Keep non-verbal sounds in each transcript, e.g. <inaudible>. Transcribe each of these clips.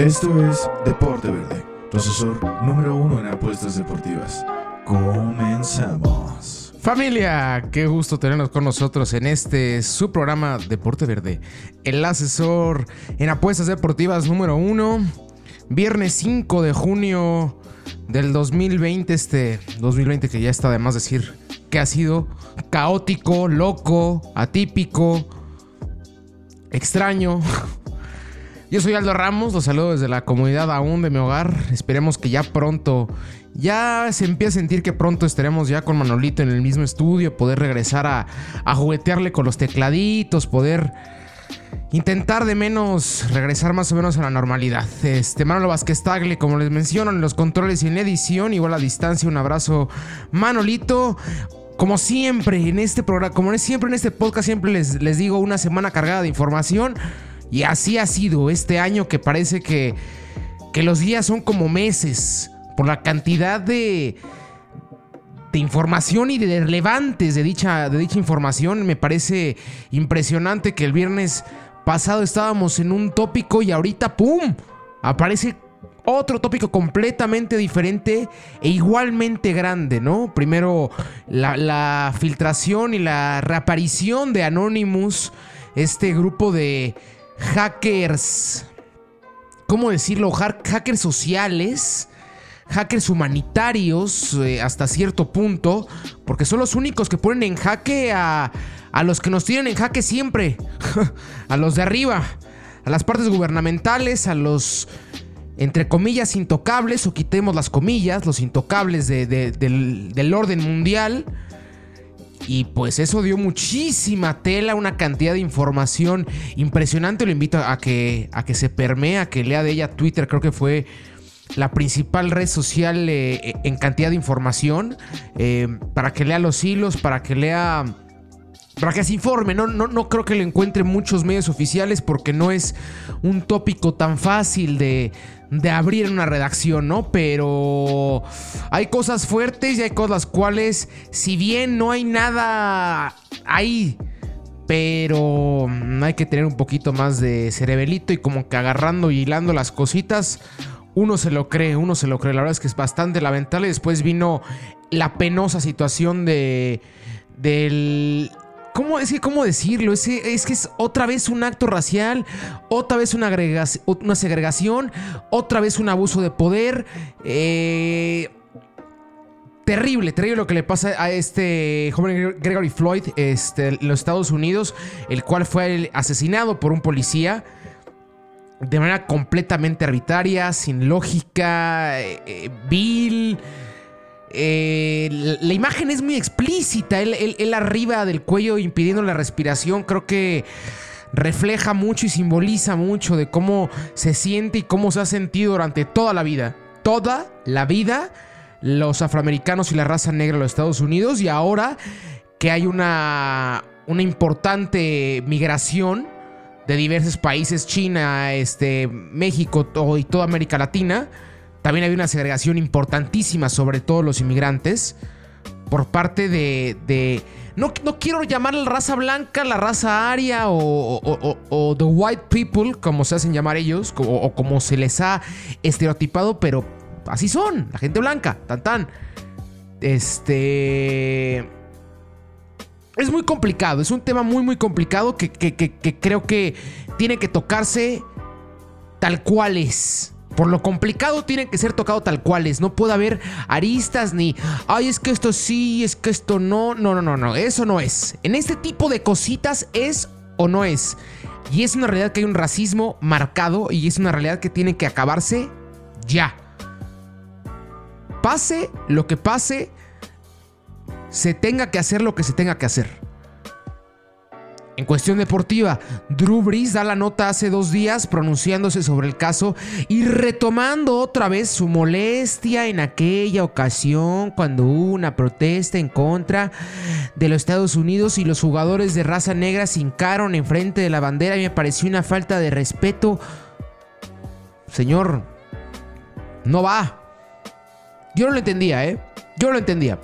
Esto es Deporte Verde, tu asesor número uno en apuestas deportivas. Comenzamos. Familia, qué gusto tenernos con nosotros en este su programa Deporte Verde, el asesor en apuestas deportivas número uno. Viernes 5 de junio del 2020, este 2020 que ya está de más decir que ha sido caótico, loco, atípico, extraño. <laughs> Yo soy Aldo Ramos, los saludo desde la comunidad aún de mi hogar. Esperemos que ya pronto, ya se empiece a sentir que pronto estaremos ya con Manolito en el mismo estudio, poder regresar a, a juguetearle con los tecladitos, poder intentar de menos regresar más o menos a la normalidad. Este Manolo Vázquez Tagle, como les menciono, en los controles y en la edición, igual a distancia, un abrazo Manolito. Como siempre en este programa, como siempre en este podcast, siempre les, les digo una semana cargada de información. Y así ha sido este año que parece que, que los días son como meses por la cantidad de, de información y de relevantes de dicha, de dicha información. Me parece impresionante que el viernes pasado estábamos en un tópico y ahorita, ¡pum! Aparece otro tópico completamente diferente e igualmente grande, ¿no? Primero la, filtración y la reaparición de Anonymous, este grupo de hackers, ¿cómo decirlo? Hackers sociales, hackers humanitarios eh, hasta cierto punto, porque son los únicos que ponen en jaque a, a los que nos tienen en jaque siempre, <laughs> a los de arriba, a las partes gubernamentales, a los entre comillas intocables, o quitemos las comillas, los intocables de, de, del, orden mundial. Y pues eso dio muchísima tela, una cantidad de información impresionante. Lo invito a que, a que se permee, a que lea de ella Twitter. Creo que fue la principal red social eh, en cantidad de información. Eh, para que lea los hilos, para que lea... Para que se informe, no, no, no creo que lo encuentre muchos medios oficiales porque no es un tópico tan fácil de, de abrir una redacción, ¿no? Pero hay cosas fuertes y hay cosas las cuales, si bien no hay nada ahí, pero hay que tener un poquito más de cerebelito y como que agarrando y hilando las cositas. Uno se lo cree, uno se lo cree. La verdad es que es bastante lamentable. Después vino la penosa situación de. del ¿Cómo, es que, ¿Cómo decirlo? Es, es, que es otra vez un acto racial, otra vez una, una segregación, otra vez un abuso de poder. Eh, terrible, terrible lo que le pasa a este joven Gregory Floyd este, en los Estados Unidos, el cual fue asesinado por un policía de manera completamente arbitraria, sin lógica, eh, eh, vil. Eh, la imagen es muy explícita. Él, arriba del cuello impidiendo la respiración. Creo que refleja mucho y simboliza mucho de cómo se siente y cómo se ha sentido durante toda la vida. Toda la vida. Los afroamericanos y la raza negra en los Estados Unidos. Y ahora que hay una, una importante migración de diversos países, China, este, México y toda América Latina también había una segregación importantísima sobre todos los inmigrantes por parte de... no, no, quiero llamar la raza blanca, la raza aria o, the white people, como se hacen llamar ellos, o, como se les ha estereotipado, pero así son, la gente blanca, tan tan. Este... Es muy complicado, es un tema muy muy complicado que, que creo que tiene que tocarse tal cual es. Por lo complicado tiene que ser tocado tal cual es. No puede haber aristas ni, ay, es que esto sí, es que esto no. No, no, no, no. Eso no es. En este tipo de cositas es o no es. Y es una realidad que hay un racismo marcado y es una realidad que tiene que acabarse ya. Pase lo que pase, se tenga que hacer lo que se tenga que hacer. En cuestión deportiva, Drew Brees da la nota hace dos días pronunciándose sobre el caso y retomando otra vez su molestia en aquella ocasión cuando hubo una protesta en contra de los Estados Unidos y los jugadores de raza negra se hincaron enfrente de la bandera y me pareció una falta de respeto. Señor, no va. Yo no lo entendía, ¿eh? Yo no lo entendía.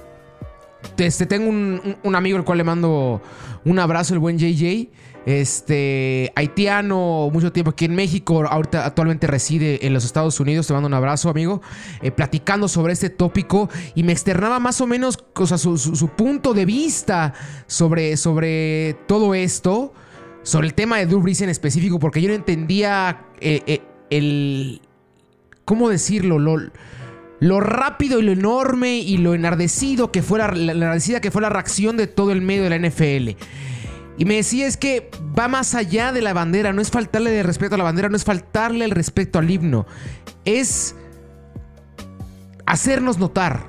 Este, tengo un, un amigo al cual le mando un abrazo, el buen JJ este haitiano, mucho tiempo aquí en México, ahorita actualmente reside en los Estados Unidos, te mando un abrazo amigo, eh, platicando sobre este tópico y me externaba más o menos o su, punto de vista sobre, sobre todo esto, sobre el tema de Drew en específico, porque yo no entendía eh, eh, el... ¿Cómo decirlo? Lo, lo rápido y lo enorme y lo enardecido que fue la, enardecida que fue la reacción de todo el medio de la NFL. Y me decía es que va más allá de la bandera, no es faltarle el respeto a la bandera, no es faltarle el respeto al himno, es hacernos notar,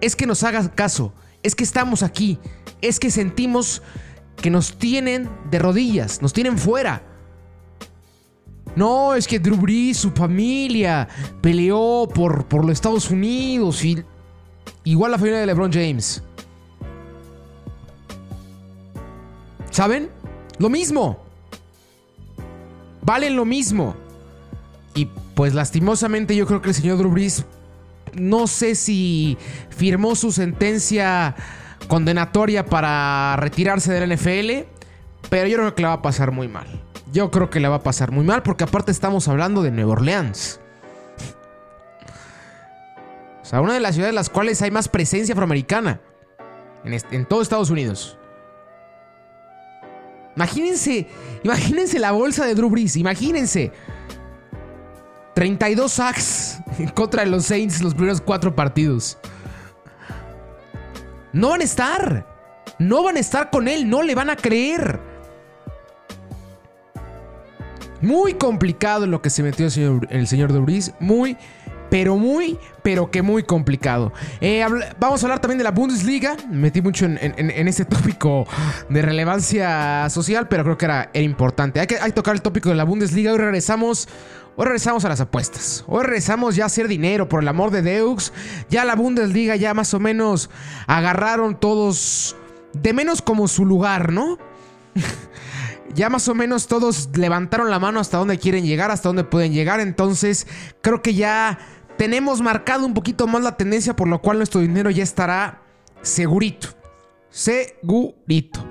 es que nos hagas caso, es que estamos aquí, es que sentimos que nos tienen de rodillas, nos tienen fuera. No, es que Drew su familia, peleó por, por los Estados Unidos y igual la familia de LeBron James. ¿Saben? Lo mismo. Valen lo mismo. Y pues lastimosamente yo creo que el señor Drew no sé si firmó su sentencia condenatoria para retirarse del NFL, pero yo creo que le va a pasar muy mal. Yo creo que le va a pasar muy mal porque aparte estamos hablando de Nueva Orleans. O sea, una de las ciudades en las cuales hay más presencia afroamericana en, en todo Estados Unidos. Imagínense, imagínense la bolsa de Drew Brees, imagínense. 32 sacks contra los Saints los primeros cuatro partidos. No van a estar. No van a estar con él, no le van a creer. Muy complicado lo que se metió el señor, el señor Muy pero muy, pero que muy complicado. Eh, vamos a hablar también de la Bundesliga. Me metí mucho en, este tópico de relevancia social, pero creo que era, importante. Hay que, tocar el tópico de la Bundesliga. Hoy regresamos. Hoy regresamos a las apuestas. Hoy regresamos ya a hacer dinero, por el amor de Deux. Ya la Bundesliga ya más o menos agarraron todos de menos como su lugar, ¿no? <laughs> ya más o menos todos levantaron la mano hasta dónde quieren llegar, hasta dónde pueden llegar. Entonces, creo que ya tenemos marcado un poquito más la tendencia, por lo cual nuestro dinero ya estará segurito. Segurito.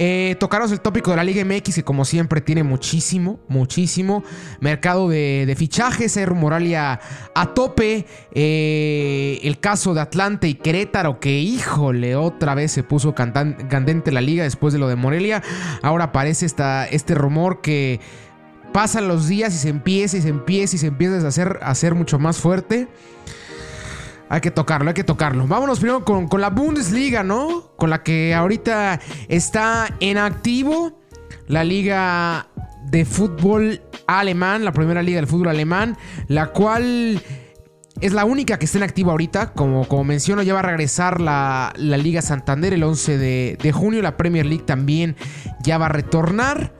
Eh, tocaros el tópico de la Liga MX, que como siempre tiene muchísimo, muchísimo mercado de, fichajes. Hay rumoralia a tope. Eh, el caso de Atlante y Querétaro, que híjole, otra vez se puso candente la liga después de lo de Morelia. Ahora aparece esta, este rumor que pasan los días y se empieza y se empieza y se empieza a hacer, a hacer mucho más fuerte. Hay que tocarlo, hay que tocarlo. Vámonos primero con, con, la Bundesliga, ¿no? Con la que ahorita está en activo. La liga de fútbol alemán, la primera liga del fútbol alemán, la cual es la única que está en activo ahorita. Como, como menciono, ya va a regresar la, la Liga Santander el 11 de, de junio. La Premier League también ya va a retornar.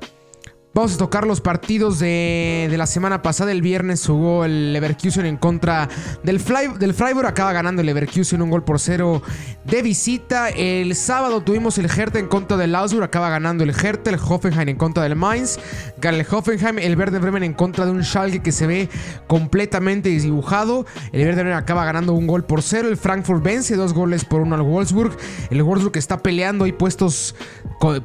Vamos a tocar los partidos de, la semana pasada. El viernes jugó el Leverkusen en contra del, del Freiburg. Acaba ganando el Leverkusen un gol por cero de visita. El sábado tuvimos el Hertha en contra del Augsburg. Acaba ganando el Hertha. El Hoffenheim en contra del Mainz. Gana el Hoffenheim. El Verde Bremen en contra de un Schalke que se ve completamente desdibujado. El Verde Bremen acaba ganando un gol por cero. El Frankfurt vence dos goles por uno al Wolfsburg. El Wolfsburg está peleando ahí puestos,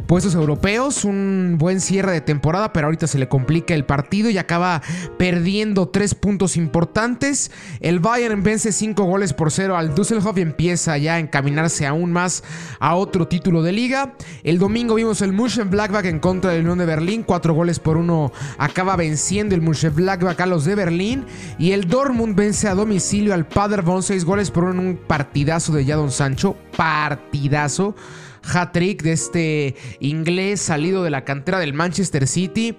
puestos europeos. Un buen cierre de temporada pero ahorita se le complica el partido y acaba perdiendo tres puntos importantes. El Bayern vence cinco goles por cero al Düsseldorf y empieza ya a encaminarse aún más a otro título de liga. El domingo vimos el Mönchengladbach en contra del Unión de Berlín, cuatro goles por uno acaba venciendo el Mönchengladbach a los de Berlín y el Dortmund vence a domicilio al Paderborn seis goles por uno en un partidazo de Jadon Sancho, partidazo hat-trick de este inglés salido de la cantera del Manchester City,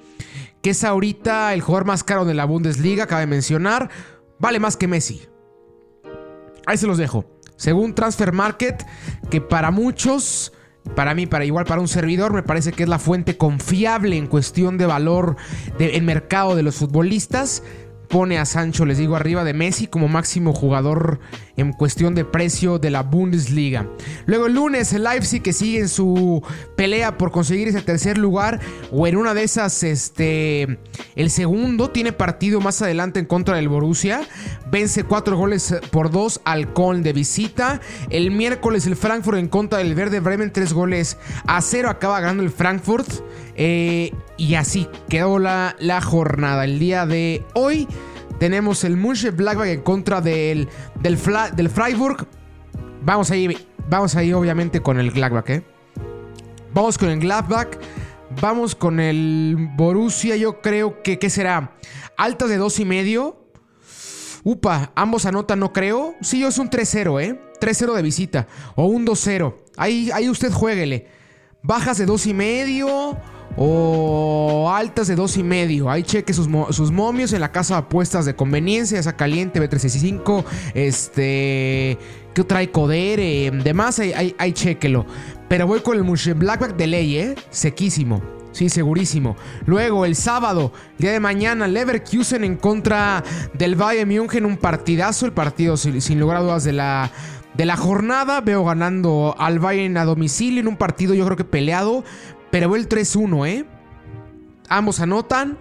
que es ahorita el jugador más caro de la Bundesliga, cabe mencionar, vale más que Messi. Ahí se los dejo. Según Transfer Market, que para muchos, para mí, para igual para un servidor, me parece que es la fuente confiable en cuestión de valor en mercado de los futbolistas. Pone a Sancho, les digo, arriba de Messi como máximo jugador en cuestión de precio de la Bundesliga. Luego el lunes el Leipzig que sigue en su pelea por conseguir ese tercer lugar o en una de esas este el segundo tiene partido más adelante en contra del Borussia, vence cuatro goles por dos al Köln de visita. El miércoles el Frankfurt en contra del Verde Bremen tres goles a cero acaba ganando el Frankfurt. Eh, y así quedó la, la jornada. El día de hoy tenemos el Blackback en contra del, del, del Freiburg. Vamos ahí, vamos ahí obviamente con el Gladbach, ¿eh? Vamos con el Gladbach. Vamos con el Borussia. Yo creo que, ¿qué será? Altas de dos y medio. Upa, ambos anotan, no creo. Sí, yo es un 3-0, ¿eh? 3-0 de visita. O un 2-0. Ahí, ahí usted jueguele. Bajas de dos y medio o altas de dos y medio. Ahí cheque sus, momios en la casa de apuestas de conveniencia, esa caliente B365, este, que trae Codere, demás, ahí, ahí, chequelo. Pero voy con el Blackback de ley, ¿eh? Sequísimo. Sí, segurísimo. Luego, el sábado, día de mañana, Leverkusen en contra del Bayern München. Un partidazo, el partido sin, lugar a dudas de la, de la jornada. Veo ganando al Bayern a domicilio en un partido yo creo que peleado. Pero el 3-1, ¿eh? Ambos anotan.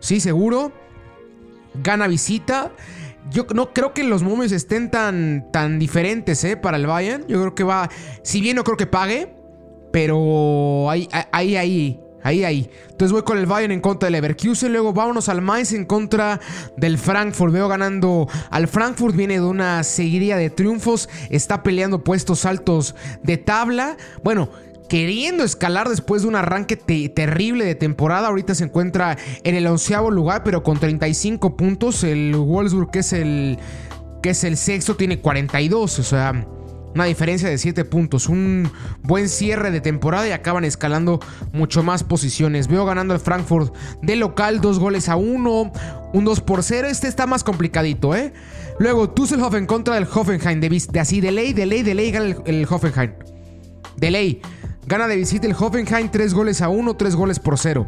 Sí, seguro. Gana visita. Yo no creo que los momios estén tan, tan diferentes, ¿eh? Para el Bayern. Yo creo que va. Si bien no creo que pague. Pero ahí, ahí, ahí. Ahí. Entonces voy con el Bayern en contra del Leverkusen. Luego vámonos al Mainz en contra del Frankfurt. Veo ganando al Frankfurt. Viene de una seguidilla de triunfos. Está peleando puestos altos de tabla. Bueno, queriendo escalar después de un arranque terrible de temporada. Ahorita se encuentra en el onceavo lugar, pero con 35 puntos. El Wolfsburg, que es el, que es el sexto, tiene 42. O sea, una diferencia de 7 puntos. Un buen cierre de temporada y acaban escalando mucho más posiciones. Veo ganando el Frankfurt de local, dos goles a uno, un 2 por 0. Este está más complicadito, ¿eh? Luego, Düsseldorf en contra del Hoffenheim. De, de así, de ley, de ley, gana el, Hoffenheim. De ley. Gana de visita el Hoffenheim 3 goles a 1, 3 goles por 0.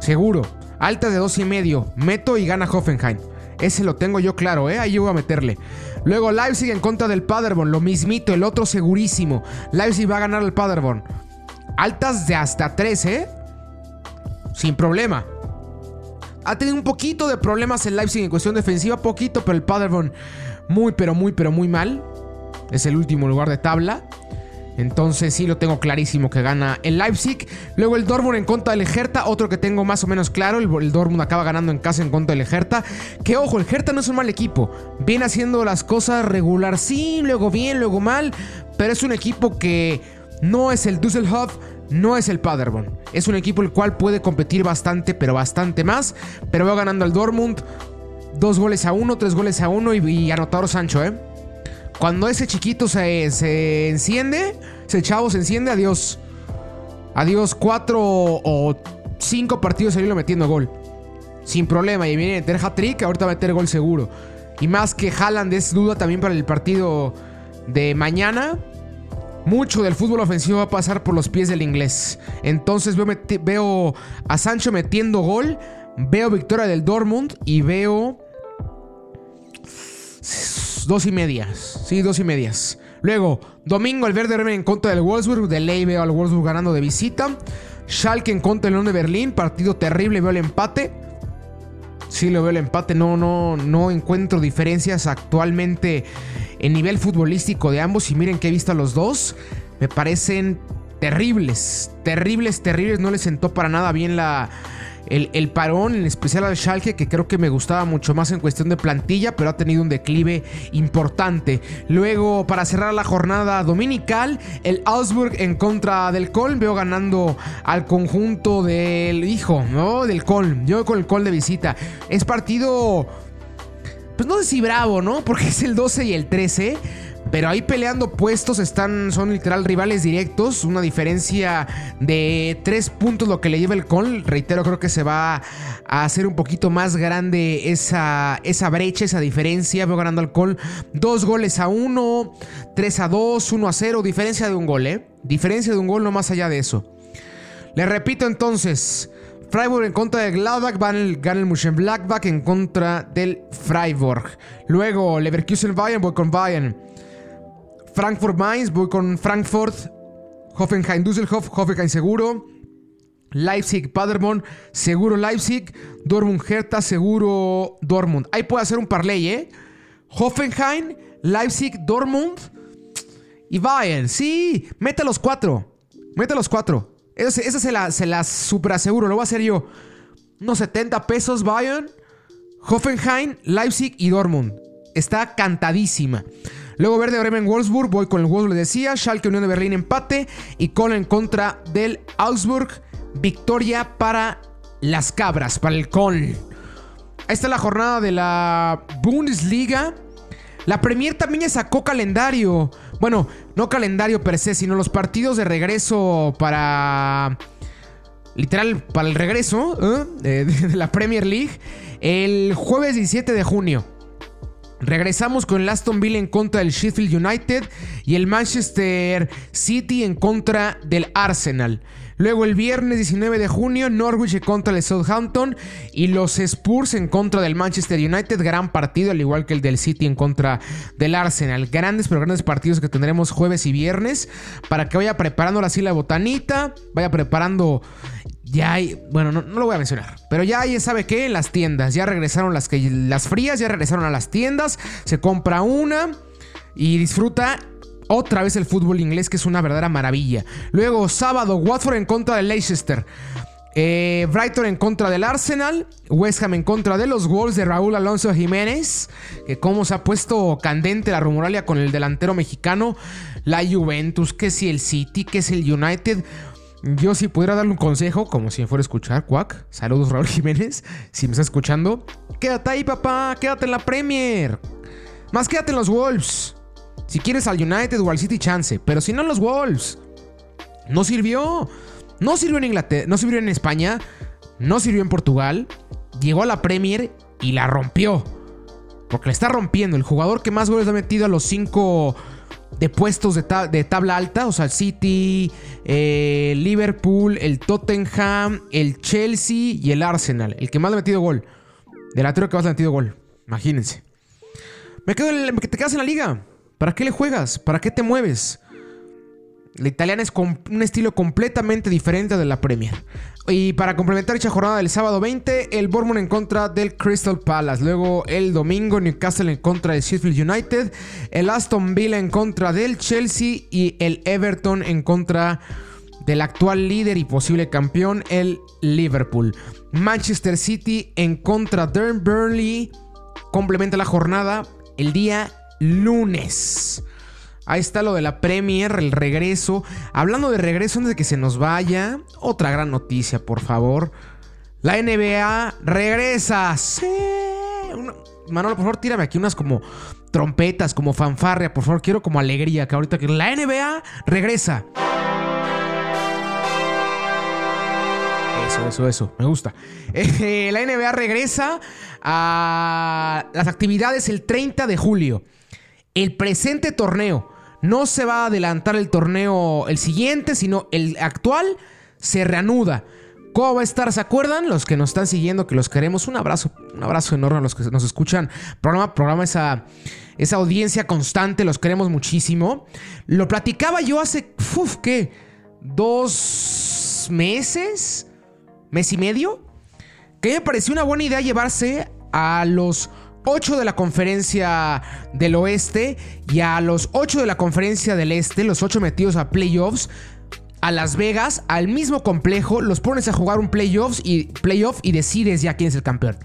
Seguro. Alta de 2 y medio. Meto y gana Hoffenheim. Ese lo tengo yo claro, ¿eh? Ahí voy a meterle. Luego Leipzig en contra del Paderborn. Lo mismito, el otro segurísimo. Leipzig va a ganar al Paderborn. Altas de hasta 3, ¿eh? Sin problema. Ha tenido un poquito de problemas el Leipzig en cuestión defensiva. Poquito, pero el Paderborn muy, pero muy, pero muy mal. Es el último lugar de tabla. Entonces sí lo tengo clarísimo que gana el Leipzig. Luego el Dortmund en contra del Hertha, otro que tengo más o menos claro, el, Dortmund acaba ganando en casa en contra del Hertha. Que ojo, el Hertha no es un mal equipo, viene haciendo las cosas regular, sí, luego bien, luego mal, pero es un equipo que no es el Düsseldorf, no es el Paderborn. Es un equipo el cual puede competir bastante, pero bastante más. Pero va ganando al Dortmund. Dos goles a uno, tres goles a uno y, y anotador Sancho, ¿eh? Cuando ese chiquito se, se enciende, ese chavo se enciende, adiós. Adiós, cuatro o cinco partidos lo metiendo gol. Sin problema. Y viene a meter hat-trick, ahorita va a meter gol seguro. Y más que Haaland es duda también para el partido de mañana. Mucho del fútbol ofensivo va a pasar por los pies del inglés. Entonces veo, veo a Sancho metiendo gol. Veo victoria del Dortmund y veo dos y medias. Sí, dos y medias. Luego, domingo el Verde Bremen en contra del Wolfsburg. De ley veo al Wolfsburg ganando de visita. Schalke en contra del León de Berlín. Partido terrible, veo el empate. Sí, lo veo el empate. No, no, no encuentro diferencias actualmente en nivel futbolístico de ambos. Y miren que he visto a los dos. Me parecen terribles. Terribles, terribles. No les sentó para nada bien la el, parón, en especial al Schalke, que creo que me gustaba mucho más en cuestión de plantilla, pero ha tenido un declive importante. Luego, para cerrar la jornada dominical, el Augsburg en contra del Colm. Veo ganando al conjunto del hijo, ¿no? Del Colm. Yo con el Colm de visita. Es partido. Pues no sé si bravo, ¿no? Porque es el 12 y el 13. Pero ahí peleando puestos están, son literal rivales directos. Una diferencia de 3 puntos lo que le lleva el Col. Reitero, creo que se va a hacer un poquito más grande esa, esa brecha, esa diferencia. Veo ganando al Col 2 goles a 1, 3 a 2, 1 a 0. Diferencia de un gol, ¿eh? Diferencia de un gol, no más allá de eso. Le repito entonces. Freiburg en contra de Gladbach, gana el, gana el Mönchengladbach en contra del Freiburg. Luego Leverkusen Bayern, voy con Bayern. Frankfurt Mainz, voy con Frankfurt. Hoffenheim Düsseldorf, Hoffenheim seguro. Leipzig Paderborn, seguro Leipzig. Dortmund Hertha, seguro Dortmund. Ahí puede hacer un parlay, ¿eh? Hoffenheim, Leipzig, Dortmund y Bayern. Sí, mete los cuatro. Mete los cuatro. Esa, se, la, se la aseguro, lo voy a hacer yo. Unos 70 pesos Bayern, Hoffenheim, Leipzig y Dortmund. Está cantadísima. Luego Verde Bremen Wolfsburg, voy con el Wolfsburg, le decía. Schalke Unión de Berlín empate. Y Col en contra del Augsburg. Victoria para las cabras, para el Col. Esta es la jornada de la Bundesliga. La Premier también sacó calendario. Bueno, no calendario per se, sino los partidos de regreso para. Literal, para el regreso ¿eh? <laughs> de, la Premier League. El jueves 17 de junio. Regresamos con el Aston Villa en contra del Sheffield United y el Manchester City en contra del Arsenal. Luego el viernes 19 de junio, Norwich en contra del Southampton y los Spurs en contra del Manchester United. Gran partido, al igual que el del City en contra del Arsenal. Grandes, pero grandes partidos que tendremos jueves y viernes para que vaya preparando la sila botanita, vaya preparando ya hay, bueno, no, lo voy a mencionar, pero ya hay, ¿sabe qué? Las tiendas, ya regresaron las, que, las frías, ya regresaron a las tiendas, se compra una y disfruta otra vez el fútbol inglés, que es una verdadera maravilla. Luego, sábado, Watford en contra de Leicester. Eh, Brighton en contra del Arsenal. West Ham en contra de los Wolves de Raúl Alonso Jiménez. Que como se ha puesto candente la rumoralia con el delantero mexicano. La Juventus, que si el City, que es el United. Yo si pudiera darle un consejo, como si me fuera a escuchar, Cuac. Saludos Raúl Jiménez, si me está escuchando. Quédate ahí, papá. Quédate en la Premier. Más quédate en los Wolves. Si quieres al United o al City, chance. Pero si no, los Wolves. No sirvió. No sirvió en Inglaterra. No sirvió en España. No sirvió en Portugal. Llegó a la Premier y la rompió. Porque la está rompiendo. El jugador que más goles ha metido a los cinco de puestos de, tabla alta. O sea, el City, el Liverpool, el Tottenham, el Chelsea y el Arsenal. El que más ha metido gol. Delantero que más ha metido gol. Imagínense. Me quedo en te quedas en la liga. ¿Para qué le juegas? ¿Para qué te mueves? La italiana es un estilo completamente diferente de la Premier. Y para complementar dicha jornada del sábado 20, el Bournemouth en contra del Crystal Palace. Luego el domingo, Newcastle en contra del Sheffield United. El Aston Villa en contra del Chelsea. Y el Everton en contra del actual líder y posible campeón, el Liverpool. Manchester City en contra de Burnley. Complementa la jornada el día lunes. Ahí está lo de la Premier, el regreso. Hablando de regreso antes de que se nos vaya, otra gran noticia, por favor. La NBA regresa. Sí. Manolo, por favor, tírame aquí unas como trompetas, como fanfarria, por favor. Quiero como alegría que ahorita que la NBA regresa. Eso, eso, eso. Me gusta. <laughs> Eh, la NBA regresa a las actividades el 30 de julio el presente torneo. No se va a adelantar el torneo el siguiente, sino el actual se reanuda. ¿Cómo va a estar? ¿Se acuerdan? Los que nos están siguiendo, que los queremos. Un abrazo, un abrazo enorme a los que nos escuchan. Programa, programa esa, esa audiencia constante, los queremos muchísimo. Lo platicaba yo hace, uf, ¿qué? ¿Dos meses? ¿Mes y medio? Que me pareció una buena idea llevarse a los 8 de la conferencia del oeste y a los 8 de la conferencia del este, los 8 metidos a playoffs, a Las Vegas, al mismo complejo, los pones a jugar un playoffs y, playoff y decides ya quién es el campeón.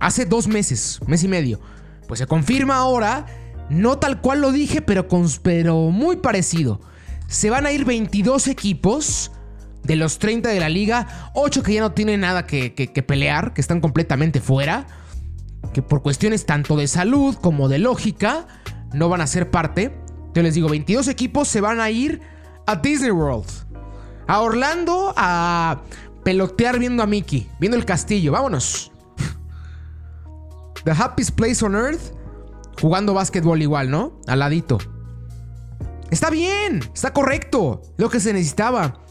Hace dos meses, mes y medio. Pues se confirma ahora, no tal cual lo dije, pero, pero muy parecido. Se van a ir 22 equipos de los 30 de la liga, 8 que ya no tienen nada que pelear, que están completamente fuera que por cuestiones tanto de salud como de lógica no van a ser parte. Yo les digo, 22 equipos se van a ir a Disney World. A Orlando a pelotear viendo a Mickey, viendo el castillo. Vámonos. The happiest place on earth. Jugando básquetbol igual, ¿no? Al ladito. Está bien, está correcto. Lo que se necesitaba.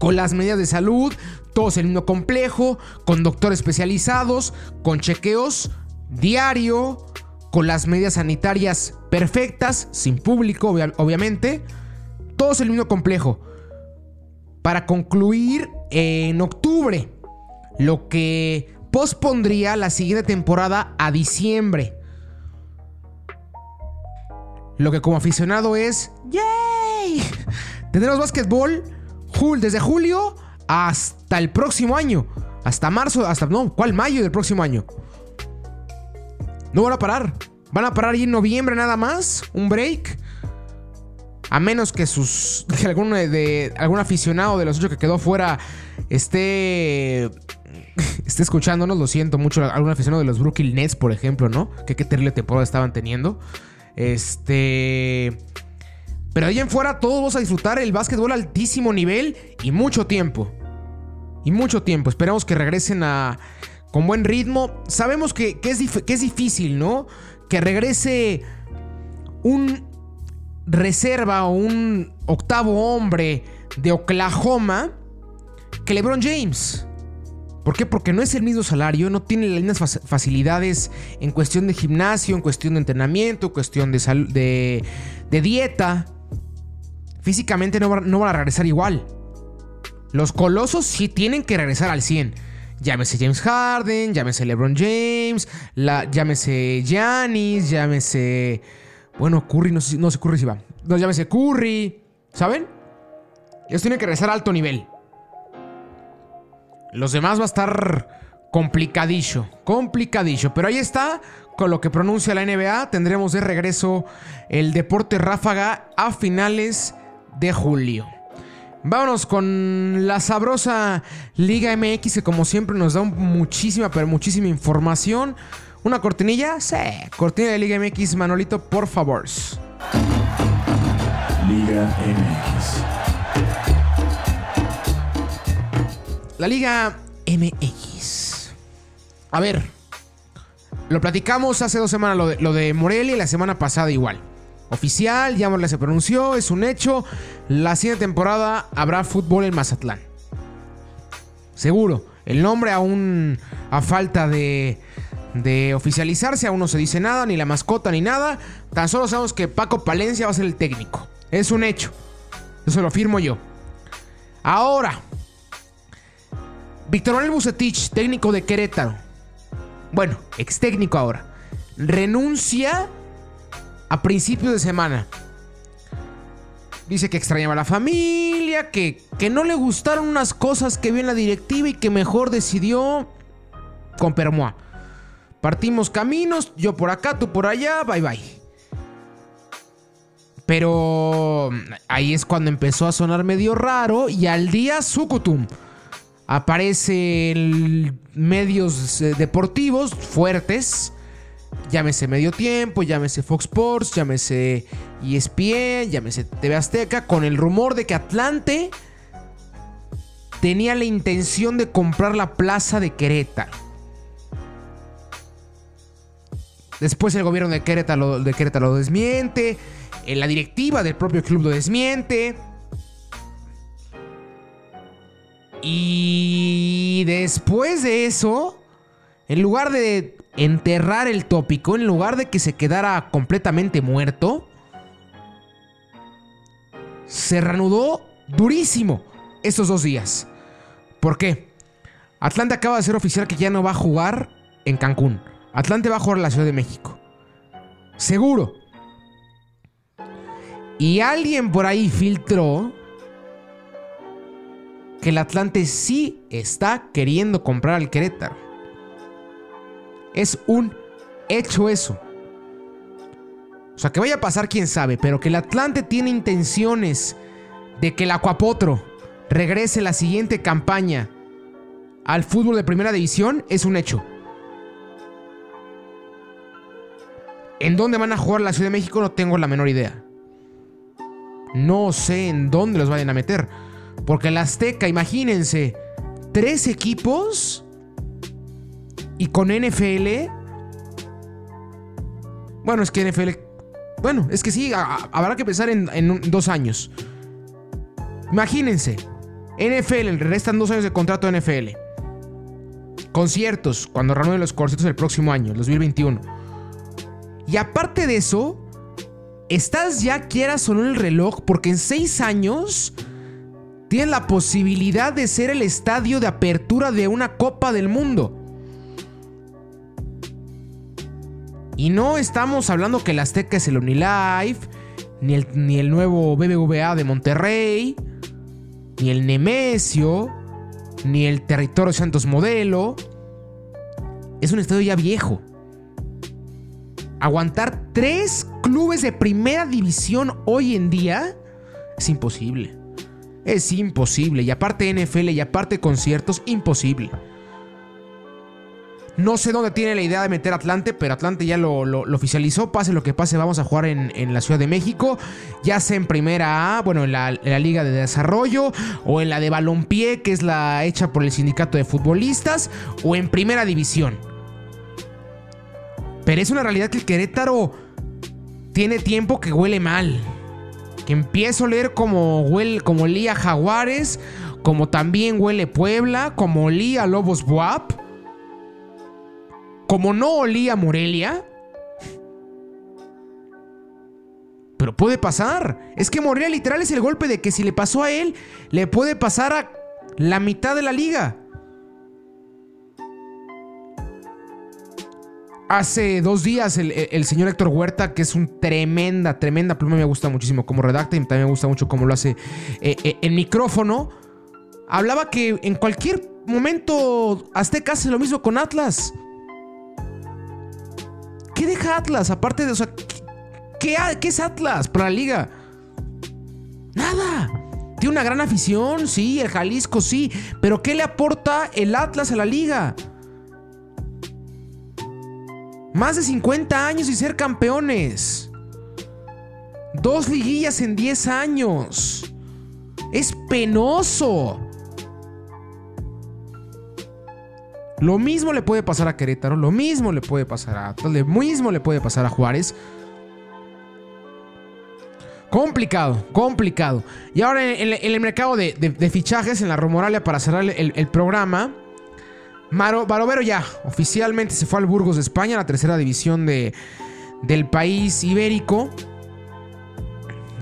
con las medidas de salud, todos en el mismo complejo, con doctores especializados, con chequeos diario, con las medidas sanitarias perfectas, sin público, obviamente, todos en el mismo complejo. Para concluir en octubre, lo que pospondría la siguiente temporada a diciembre. Lo que como aficionado es ¡Yay! Tendremos básquetbol desde julio hasta el próximo año. Hasta marzo, hasta no, ¿cuál mayo del próximo año? No van a parar. Van a parar ahí en noviembre nada más, un break. A menos que sus <laughs> algún aficionado de los ocho que quedó fuera esté <laughs> esté escuchándonos, lo siento mucho, algún aficionado de los Brooklyn Nets, por ejemplo, ¿no? Que qué terrible temporada estaban teniendo. Este pero ahí en fuera todos vamos a disfrutar el básquetbol altísimo nivel y mucho tiempo. Y mucho tiempo. Esperamos que regresen a con buen ritmo. Sabemos que, es, que es difícil, ¿no? Que regrese un reserva o un octavo hombre de Oklahoma que LeBron James. ¿Por qué? Porque no es el mismo salario, no tiene las mismas facilidades en cuestión de gimnasio, en cuestión de entrenamiento, en cuestión de, de, dieta físicamente no, van a regresar igual. Los colosos sí tienen que regresar al 100. Llámese James Harden, llámese LeBron James, llámese Giannis, llámese. Bueno, Curry, no sé, no sé Curry si va. No, llámese Curry. ¿Saben? Ellos tienen que regresar a alto nivel. Los demás va a estar complicadillo. Complicadillo. Pero ahí está. Con lo que pronuncia la NBA, tendremos de regreso el deporte ráfaga a finales de julio. Vámonos con la sabrosa Liga MX que como siempre nos da muchísima, pero muchísima información. ¿Una cortinilla? Sí, cortina de Liga MX, Manolito, por favor. Liga MX. La Liga MX. A ver, lo platicamos hace dos semanas lo de, lo de Morelia y la semana pasada igual oficial, ya se pronunció, es un hecho. La siguiente temporada habrá fútbol en Mazatlán. Seguro. El nombre aún a falta de, oficializarse, aún no se dice nada, ni la mascota, ni nada. Tan solo sabemos que Paco Palencia va a ser el técnico. Es un hecho. Eso lo firmo yo. Ahora, Víctor Manuel Bucetich, técnico de Querétaro. Bueno, ex técnico ahora. Renuncia a principios de semana. Dice que extrañaba a la familia, que, que no le gustaron unas cosas que vio en la directiva y que mejor decidió con Permoa. Partimos caminos, yo por acá, tú por allá, bye bye. Pero ahí es cuando empezó a sonar medio raro y al día Sukutum aparece en medios eh, deportivos fuertes Llámese Medio Tiempo, llámese Fox Sports, llámese ESPN, llámese TV Azteca, con el rumor de que Atlante tenía la intención de comprar la plaza de Querétaro. Después el gobierno de Querétaro, de Querétaro lo desmiente. Eh, la directiva del propio club lo desmiente. Y después de eso, en lugar de enterrar el tópico en lugar de que se quedara completamente muerto, se reanudó durísimo estos dos días. ¿Por qué? Atlante acaba de ser oficial que ya no va a jugar en Cancún. Atlante va a jugar en la Ciudad de México. Seguro. Y alguien por ahí filtró que el Atlante sí está queriendo comprar al Querétaro. Es un hecho eso. O sea, que vaya a pasar quién sabe, pero que el Atlante tiene intenciones de que el Acuapotro regrese la siguiente campaña al fútbol de primera división es un hecho. ¿En dónde van a jugar la Ciudad de México? No tengo la menor idea. No sé en dónde los vayan a meter. Porque el Azteca, imagínense, tres equipos y con NFL. Bueno, es que NFL. Bueno, es que sí, habrá que pensar en, dos años. Imagínense. NFL, restan dos años de contrato de NFL. Conciertos, cuando renueven los conciertos el próximo año, el 2021. Y aparte de eso, estás ya quieras o no el reloj, porque en seis años tienes la posibilidad de ser el estadio de apertura de una Copa del Mundo. Y no estamos hablando que el Azteca es el OmniLife, ni el, ni el nuevo BBVA de Monterrey, ni el Nemesio, ni el Territorio Santos Modelo. Es un estadio ya viejo. Aguantar tres clubes de primera división hoy en día es imposible. Es imposible. Y aparte NFL y aparte conciertos, imposible. No sé dónde tiene la idea de meter Atlante, pero Atlante ya lo, oficializó. Pase lo que pase, vamos a jugar en, la Ciudad de México. Ya sea en Primera A, bueno, en la, en la, Liga de Desarrollo, o en la de Balompié, que es la hecha por el Sindicato de Futbolistas, o en Primera División. Pero es una realidad que el Querétaro tiene tiempo que huele mal. Que empieza a oler como, huele, como olía Jaguares, como también huele Puebla, como olía Lobos Buap como no olía Morelia. Pero puede pasar. Es que Morelia literal es el golpe de que si le pasó a él, le puede pasar a la mitad de la liga. Hace dos días el, señor Héctor Huerta, que es un tremenda, tremenda pluma, me gusta muchísimo cómo redacta y también me gusta mucho cómo lo hace eh, eh, en micrófono, hablaba que en cualquier momento Azteca hace lo mismo con Atlas. ¿Qué deja Atlas? Aparte de, o sea, ¿qué, es Atlas para la liga? Nada. Tiene una gran afición, sí, el Jalisco, sí. Pero ¿qué le aporta el Atlas a la liga? Más de 50 años y ser campeones. Dos liguillas en 10 años. Es penoso. Lo mismo le puede pasar a Querétaro, lo mismo le puede pasar a Atlas, lo mismo le puede pasar a Juárez. Complicado, complicado. Y ahora en, el mercado de, fichajes, en la Romoralia, para cerrar el, programa, Maro, Barovero ya oficialmente se fue al Burgos de España, la tercera división de, del país ibérico.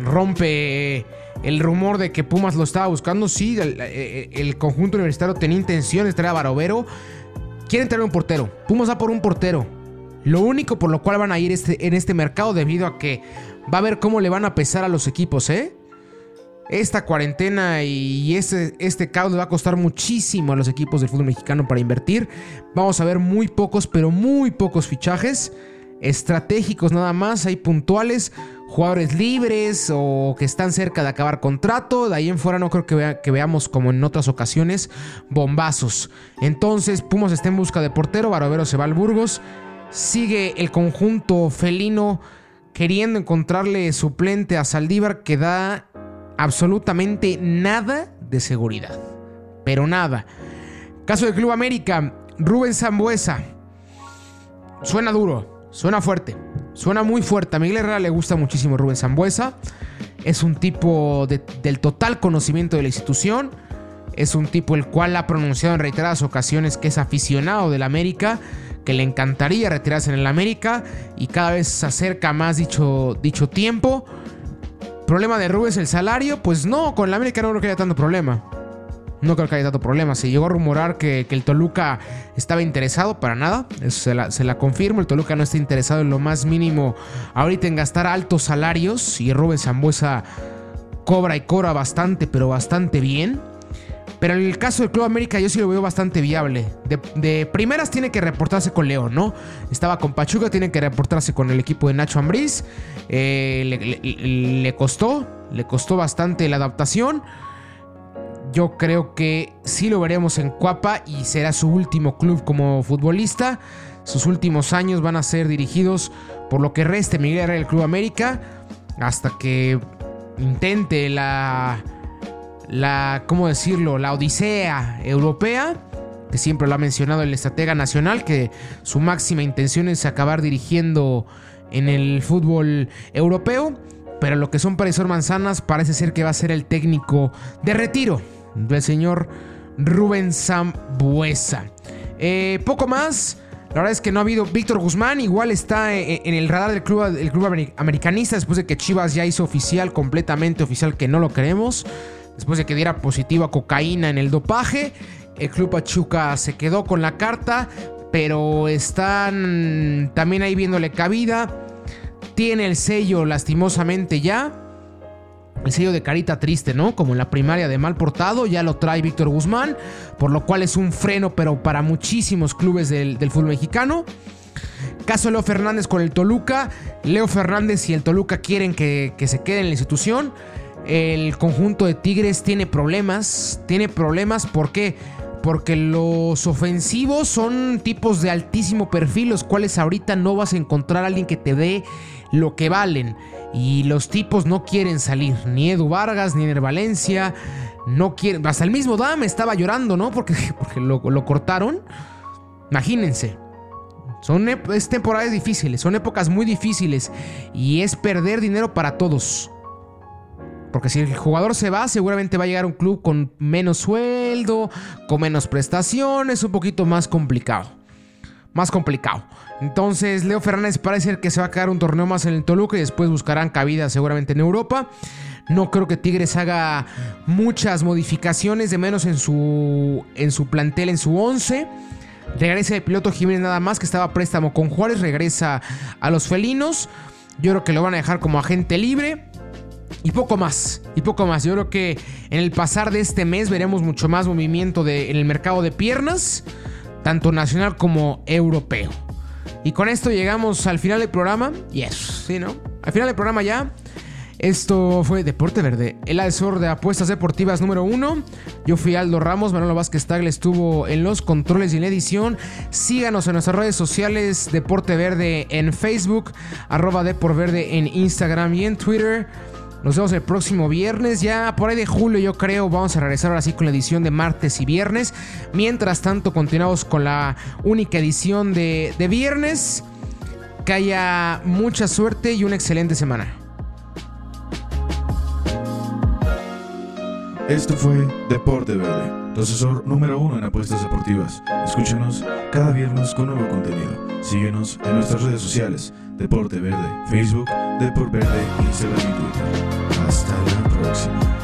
Rompe el rumor de que Pumas lo estaba buscando. Sí, el, conjunto universitario tenía intención de traer a Barovero. Quieren tener un portero. Pumas va por un portero. Lo único por lo cual van a ir este, en este mercado debido a que va a ver cómo le van a pesar a los equipos, ¿eh? Esta cuarentena y este, este caos va a costar muchísimo a los equipos del fútbol mexicano para invertir. Vamos a ver muy pocos, pero muy pocos fichajes estratégicos nada más, hay puntuales, jugadores libres o que están cerca de acabar contrato. De ahí en fuera no creo que, que, veamos como en otras ocasiones bombazos. Entonces Pumas está en busca de portero, Barovero se va al Burgos. Sigue el conjunto felino queriendo encontrarle suplente a Saldívar que da absolutamente nada de seguridad. Pero nada. Caso del Club América, Rubén Zambuesa. Suena duro. Suena fuerte. Suena muy fuerte. A Miguel Herrera le gusta muchísimo Rubén Zambuesa. Es un tipo del total conocimiento de la institución. Es un tipo el cual ha pronunciado en reiteradas ocasiones que es aficionado del América, que le encantaría retirarse en el América y cada vez se acerca más dicho, dicho tiempo. ¿Problema de Rubén es el salario? Pues no, con el América no creo que haya tanto problema. No creo que haya tanto problema. Se llegó a rumorar que, el Toluca estaba interesado para nada. Eso se la, confirmo. El Toluca no está interesado en lo más mínimo ahorita en gastar altos salarios. Y Rubén Zambuesa cobra y cobra bastante, pero bastante bien. Pero en el caso del Club América yo sí lo veo bastante viable. De, primeras tiene que reportarse con León, ¿no? Estaba con Pachuca, tiene que reportarse con el equipo de Nacho Ambriz. Eh, le costó, le costó bastante la adaptación. Yo creo que sí lo veremos en Cuapa y será su último club como futbolista. Sus últimos años van a ser dirigidos por lo que reste Miguel Herrera del Club América hasta que intente la la cómo decirlo, la odisea europea, que siempre lo ha mencionado el estratega nacional que su máxima intención es acabar dirigiendo en el fútbol europeo, pero lo que son parecer manzanas parece ser que va a ser el técnico de retiro del señor Rubén Zambuesa. Eh, poco más. La verdad es que no ha habido. Víctor Guzmán igual está eh, en el radar del club, del club americanista después de que Chivas ya hizo oficial, completamente oficial, que no lo queremos. Después de que diera positivo a cocaína en el dopaje. El club Pachuca se quedó con la carta, pero están también ahí viéndole cabida. Tiene el sello lastimosamente ya. El sello de carita triste, ¿no? Como en la primaria de mal portado, ya lo trae Víctor Guzmán, por lo cual es un freno, pero para muchísimos clubes del, fútbol mexicano. Caso Leo Fernández con el Toluca. Leo Fernández y el Toluca quieren que, que se quede en la institución. El conjunto de Tigres tiene problemas. Tiene problemas, ¿por qué? Porque los ofensivos son tipos de altísimo perfil, los cuales ahorita no vas a encontrar a alguien que te dé lo que valen. Y los tipos no quieren salir. Ni Edu Vargas, ni Ener Valencia. No quieren. Hasta el mismo Dame estaba llorando, ¿no? Porque, <laughs> porque lo, cortaron. Imagínense. Son es temporadas difíciles, son épocas muy difíciles y es perder dinero para todos. Porque si el jugador se va, seguramente va a llegar a un club con menos sueldo, con menos prestaciones, un poquito más complicado. Más complicado. Entonces, Leo Fernández parece que se va a quedar un torneo más en el Toluca y después buscarán cabida seguramente en Europa. No creo que Tigres haga muchas modificaciones, de menos en su, en su plantel, en su 11. Regresa el piloto Jiménez nada más, que estaba a préstamo con Juárez, regresa a los felinos. Yo creo que lo van a dejar como agente libre. Y poco más, y poco más. Yo creo que en el pasar de este mes veremos mucho más movimiento en el mercado de piernas, tanto nacional como europeo. Y con esto llegamos al final del programa. Yes, sí, ¿no? Al final del programa ya. Esto fue Deporte Verde, el asesor de apuestas deportivas número uno. Yo fui Aldo Ramos, Manolo Vázquez Tagle estuvo en los controles y en la edición. Síganos en nuestras redes sociales, Deporte Verde en Facebook, arroba Deport Verde en Instagram y en Twitter. Nos vemos el próximo viernes. Ya por ahí de julio, yo creo, vamos a regresar ahora sí con la edición de martes y viernes. Mientras tanto, continuamos con la única edición de, de viernes. Que haya mucha suerte y una excelente semana. Esto fue Deporte Verde, tu asesor número uno en apuestas deportivas. Escúchanos cada viernes con nuevo contenido. Síguenos en nuestras redes sociales Deporte Verde, Facebook, Deporte Verde, Instagram y Twitter. Hasta la próxima.